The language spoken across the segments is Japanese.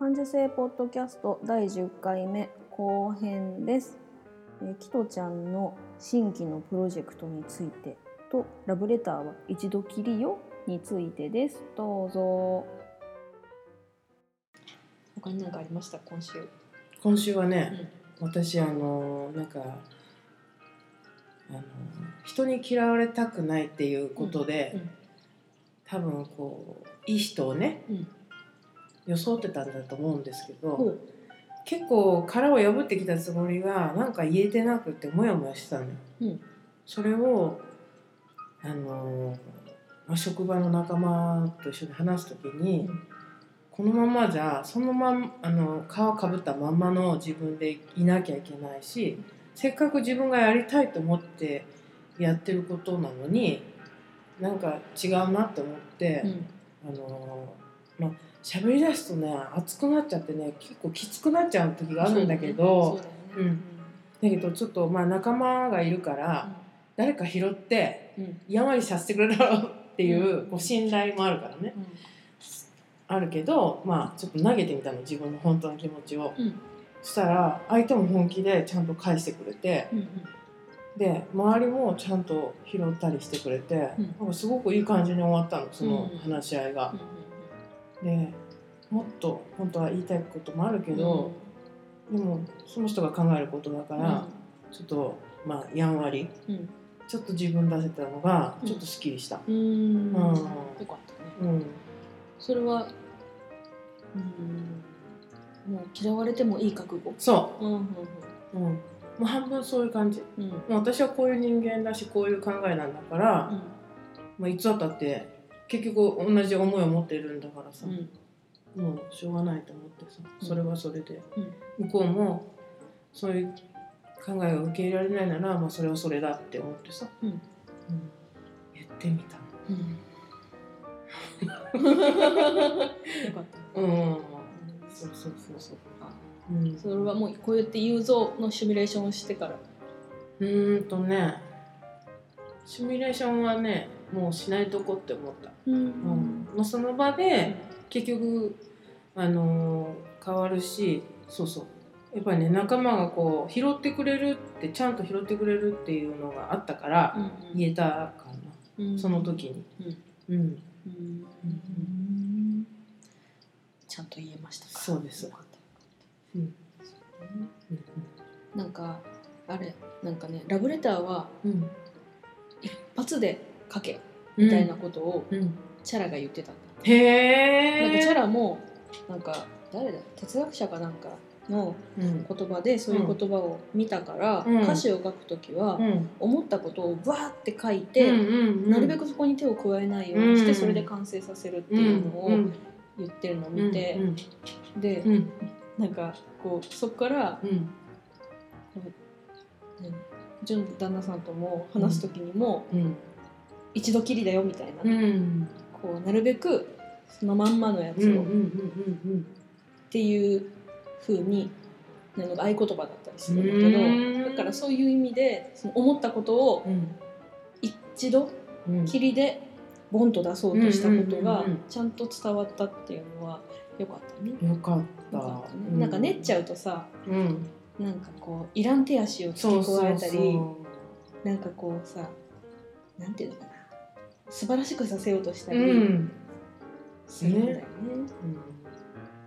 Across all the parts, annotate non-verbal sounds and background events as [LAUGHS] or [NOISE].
感受性ポッドキャスト第10回目後編です。えー、キトちゃんの新規のプロジェクトについてとラブレターは一度きりよについてです。どうぞ。他に何かありました？今週。今週はね、私あのなんかあの人に嫌われたくないっていうことで、うん多分こういい人をねうん装ってたんだと思うんですけど、結構殻を破ってきたつもりがなんか言えてなくてモヤモヤしてたのよ。うん。それをあの、まあ、職場の仲間と一緒に話す時に、うん。このままじゃそのまんあの皮かぶったまんまの自分でいなきゃいけないしせっかく自分がやりたいと思ってやってることなのになんか違うなって思って、うん。あのまあ喋り出すとね熱くなっちゃってね結構きつくなっちゃう時があるんだけどだけどちょっとまあ仲間がいるから誰か拾ってうん。うんやんわりさせてくれるだろうっていうこう信頼もあるからね。あるけどまあちょっと投げてみたの自分の本当の気持ちを。うん。そしたら相手も本気でちゃんと返してくれてうんうん。で周りもちゃんと拾ったりしてくれて、うん。なんかすごくいい感じに終わったのそのうん。話し合いが。うん。うんでもっと本当は言いたいこともあるけど、でもその人が考えることだから、ちょっとまあやんわりうん。ちょっと自分出せたのがうん。ちょっとすっきりした。うんうん。うん。よかったね。うん。それはうん。もう嫌われてもいい覚悟。そう。んうんう、うん、もう半分そういう感じ。うん。うんもう私はこういう人間だしこういう考えなんだから、うん。まあ、いつだったって結局同じ思いを持ってるんだからさ、うん。もうしょうがないと思ってさ。うん。それはそれで、うん。向こうもそういう考えを受け入れられないなら、まあ、それはそれだって思ってさ、うん。うん。言ってみたよかった。うん。そうそうそうそう、うん、それはもうこうやって言うぞのシミュレーションをしてから。うーんとね。シミュレーションはねもうしないとこって思った、うん。うん。まあ、その場で結局あのー変わるしそうそう。やっぱりね仲間がこう拾ってくれるってちゃんと拾ってくれるっていうのがあったから言えたかな、その時に。うん、うん。うん。ちゃんと言えましたか？そうです。うん。うね。なんかあれなんかねラブレターはうん。一発で書けみたいなことをうん、チャラが言ってたんだ。へえなんかチャラもなんか誰だ？哲学者かなんかのうん。言葉でそういう言葉を見たから、うん。歌詞を書くときはうん。思ったことをバーって書いて、なるべくそこに手を加えないようにして、うん。それで完成させるっていうのをうん。言ってるのを見て、うん。で、うん。なんかこうそこからうん。旦那さんとも話す時にも、うん一度きりだよみたいな、うん。こうなるべくそのまんまのやつを。っていう風になんか合言葉だったりするんだけうん。どだからそういう意味でその思ったことをうん一度うんきりでボンと出そうとしたことがちゃんと伝わったっていうのはよかったね。よかった。なんか練っちゃうとさうん。なんかこういらん手足を付け加えたりなんかこうさなんていうのかな素晴らしくさせようとしたうりん。するんだよね。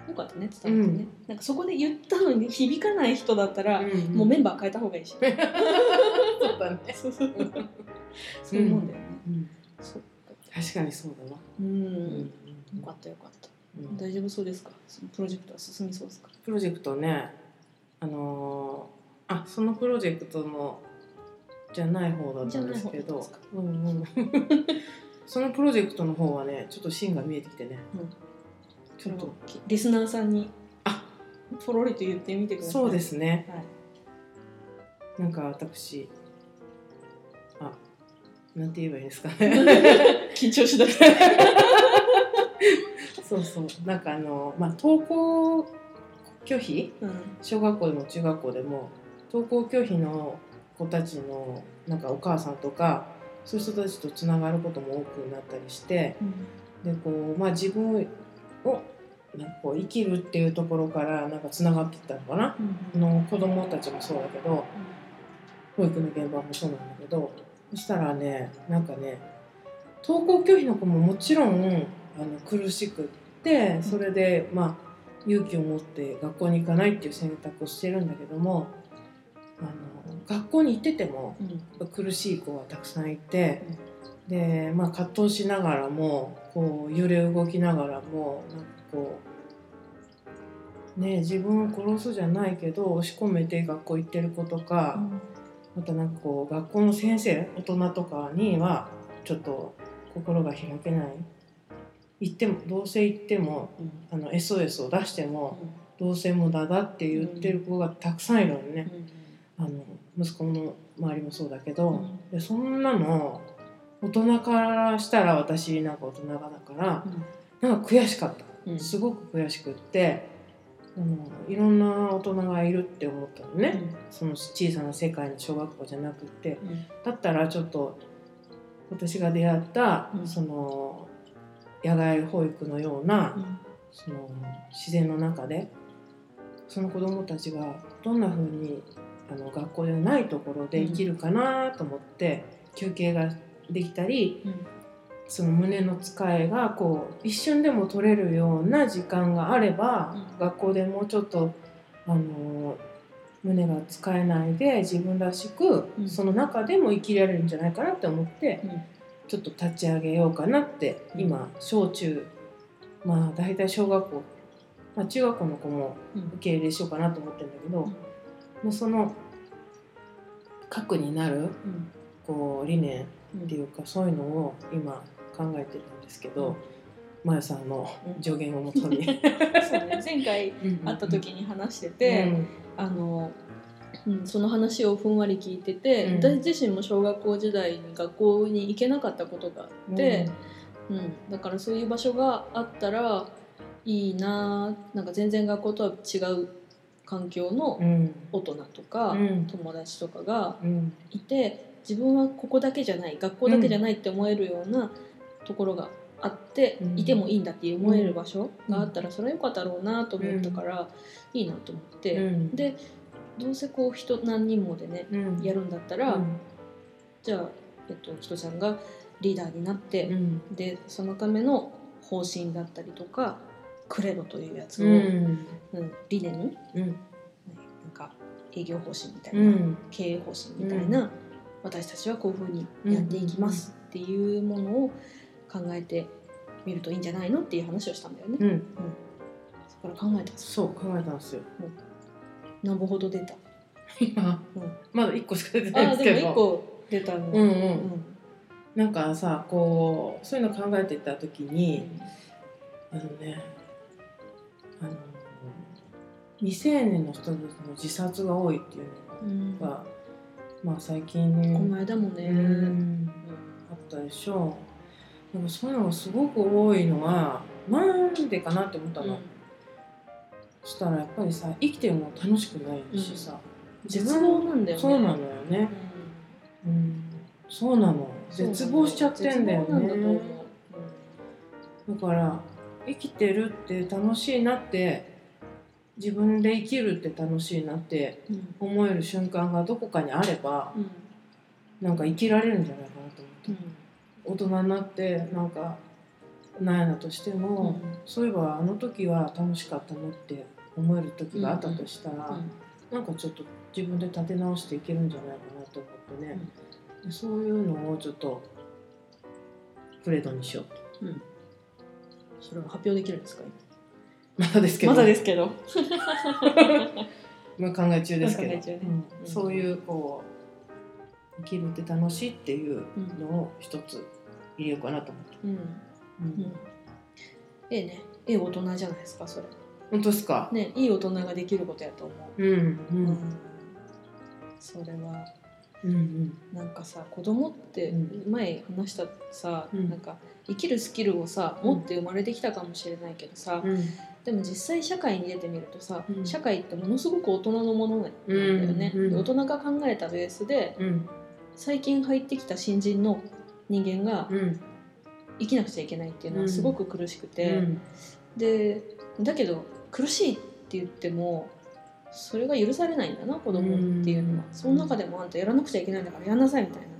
よかったね伝わってね、なんかそこで言ったのに響かない人だったら、うんもうメンバー変えた方がいいし。[LAUGHS] そうだね。そうそう。そういうもんだよね。うん。そう確かにそうだわ。うん、うんよかったよかった。うん。大丈夫そうですか？そのプロジェクトは進みそうですか？プロジェクトねあのーあそのプロジェクトのじゃない方だったんですけどうんうん。そのプロジェクトの方はねちょっと芯が見えてきてね、うん。ちょっと。リスナーさんにあ。ポロリと言ってみてください。そうですね。はい。なんか私あなんて言えばいいですかね。[LAUGHS] 緊張しだし [LAUGHS] そうそう。なんかあのまあ登校拒否？た、うん。小学校でも中学校でも登校拒否の子たちのなんかお母さんとかそういう人たちとつながることも多くなったりしてでこう、まあ、自分をなんかこう生きるっていうところからなんかつながっていったのかな、あの子供たちもそうだけど保育の現場もそうなんだけどそしたらねなんかね登校拒否の子ももちろんあの苦しくってそれでまあ勇気を持って学校に行かないっていう選択をしてるんだけどもあの学校に行ってても苦しい子がたくさんいて、で、まあ、葛藤しながらもこう揺れ動きながらもなんかこうね自分を殺すじゃないけど押し込めて学校行ってる子とか、またなんかこう学校の先生大人とかにはちょっと心が開けない。行ってもどうせ行ってもあの SOS を出してもどうせ無駄だって言ってる子がたくさんいるのね。あの息子の周りもそうだけど、うん。でそんなの大人からしたら私なんか大人がだからなんか悔しかった。すごく悔しくってあのいろんな大人がいるって思ったのね、その小さな世界の小学校じゃなくって。だったらちょっと私が出会った、うん。その野外保育のような、その自然の中でその子どもたちがどんな風にあの学校ではないところで生きるかなと思って、休憩ができたりその胸の使いがこう一瞬でも取れるような時間があれば、うん。学校でもうちょっとあの胸が使えないで自分らしく、うん。その中でも生きられるんじゃないかなって思って、ちょっと立ち上げようかなってうん。今小中まあ大体小学校、まあ、中学校の子も受け入れしようかなと思ってるんだけど、うんもうその核になるこう理念っていうかそういうのを今考えてるんですけど、まやさんの助言をもとに。[LAUGHS] そうね。前回会った時に話してて、あの、うん、その話をふんわり聞いてて、うん。私自身も小学校時代に学校に行けなかったことがあって、うん。だからそういう場所があったらいいななんか全然学校とは違う環境のうん。大人とか、うん。友達とかがうん。いて自分はここだけじゃない学校だけじゃないって思えるようなところがあって、うん。いてもいいんだって思える場所があったらそれはよかったろうなと思ったから、いいなと思って、うん。でどうせこう人何人もでねうん。やるんだったら、うん。じゃあ、えっと、人ちゃんがリーダーになって、うん。でそのための方針だったりとかクレドというやつを、うん。うん理念、ねうん。なんか営業方針みたいな、うん。経営方針みたいな、私たちはこういうふうにやっていきますっていうものを考えてみるといいんじゃないのっていう話をしたんだよね。うん。そこから考えたそう考えたんですよ。何本ほど出た。今うん。まだ一個しか出てないんでもですけど。1個出たの。うんうん。うん。なんかさこうそういうの考えてた時にあのねあの未成年の人たちの自殺が多いっていううん。のが、まあ最近この間もね、うんあったでしょう。なんかそういうのがすごく多いのはなんでかなって思ったの、そしたらやっぱりさ生きてるの楽しくないしさ、絶望なんだよね。そうなのよね、うん、そうなの。絶望しちゃってんだよね。う。だから生きてるって楽しいなって自分で生きるって楽しいなってうん。思える瞬間がどこかにあればうん。なんか生きられるんじゃないかなと思って。うん。大人になってなんかなんやなとしても、そういえばあの時は楽しかったなって思える時があったとしたら、なんかちょっと自分で立て直していけるんじゃないかなと思ってね、でそういうのをちょっとプレードにしようと。うんうんそれは発表できるんですか？まだですけど。まだですけど。[LAUGHS] まあ考え中ですけど、そういうこう生きるって楽しいっていうのを一つ入れようかなと思って、うん。うん。うん。ええね。ええ大人じゃないですかそれ。本当ですか、ねいい大人ができることやと思う。うん。それはうんうん。なんかさ子供ってう前話したさ、うん。なんか生きるスキルをさうん。持って生まれてきたかもしれないけどさ、うん。でも実際社会に出てみるとさ、うん。社会ってものすごく大人のものなん。だよね、うん。うん。で大人が考えたベースでうん。最近入ってきた新人の人間がうん。生きなくちゃいけないっていうのはすごく苦しくて、うん。でだけど苦しいって言ってもそれが許されないんだな子供っていうのは。うん。その中でもあんたやらなくちゃいけないんだからやんなさいみたいな。や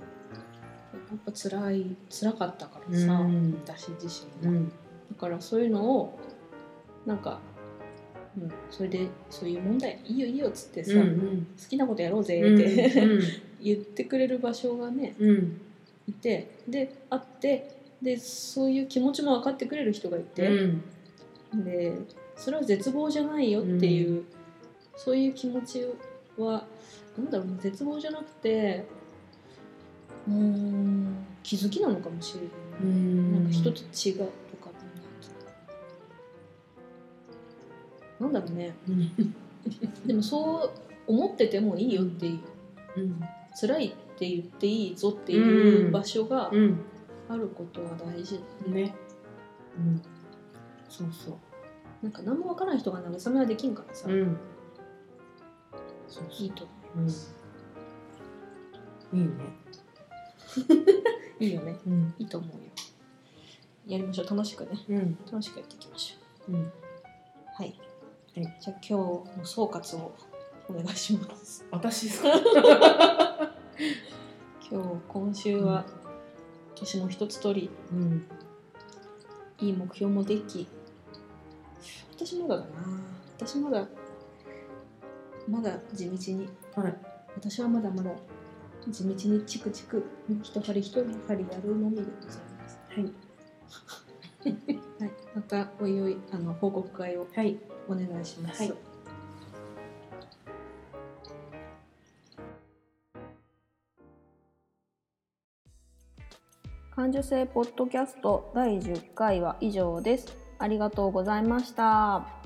っぱ辛い辛かったからさ、うん。私自身が、うんだからそういうのをなんか、うん、それでそういう問題いいよいいよっつってさ、うんうん。好きなことやろうぜうんって、[LAUGHS] 言ってくれる場所がねうん。いてであってでそういう気持ちも分かってくれる人がいて、うん。でそれは絶望じゃないよっていう、そういう気持ちはなんだろうな絶望じゃなくてうーん気づきなのかもしれない、うん。なんか人と違うとかなんだろうね。うん。でもそう思っててもいいよっていう。うん。辛いって言っていいぞっていう場所がうん。あることは大事、ね。うん。そうそう。なんか何もわからない人が慰めはできんからさ、うんいいとうん。いいね。[LAUGHS] いいよね。うん。いいと思うよ。やりましょう。楽しくね。うん。楽しくやっていきましょう。ん。うはい、はい。じゃあ今日の総括をお願いします。私ですか？[LAUGHS] 今日今週は私も一つ通り。うん。いい目標もでき。私まだだな。私まだまだ地道に。はい。私はまだまだ地道にチクチク一針一針やるのみでございます。はい。はい、[LAUGHS] またおいおいあの報告会をはい。お願いします。はい。感受性ポッドキャスト第10回は以上です。ありがとうございました。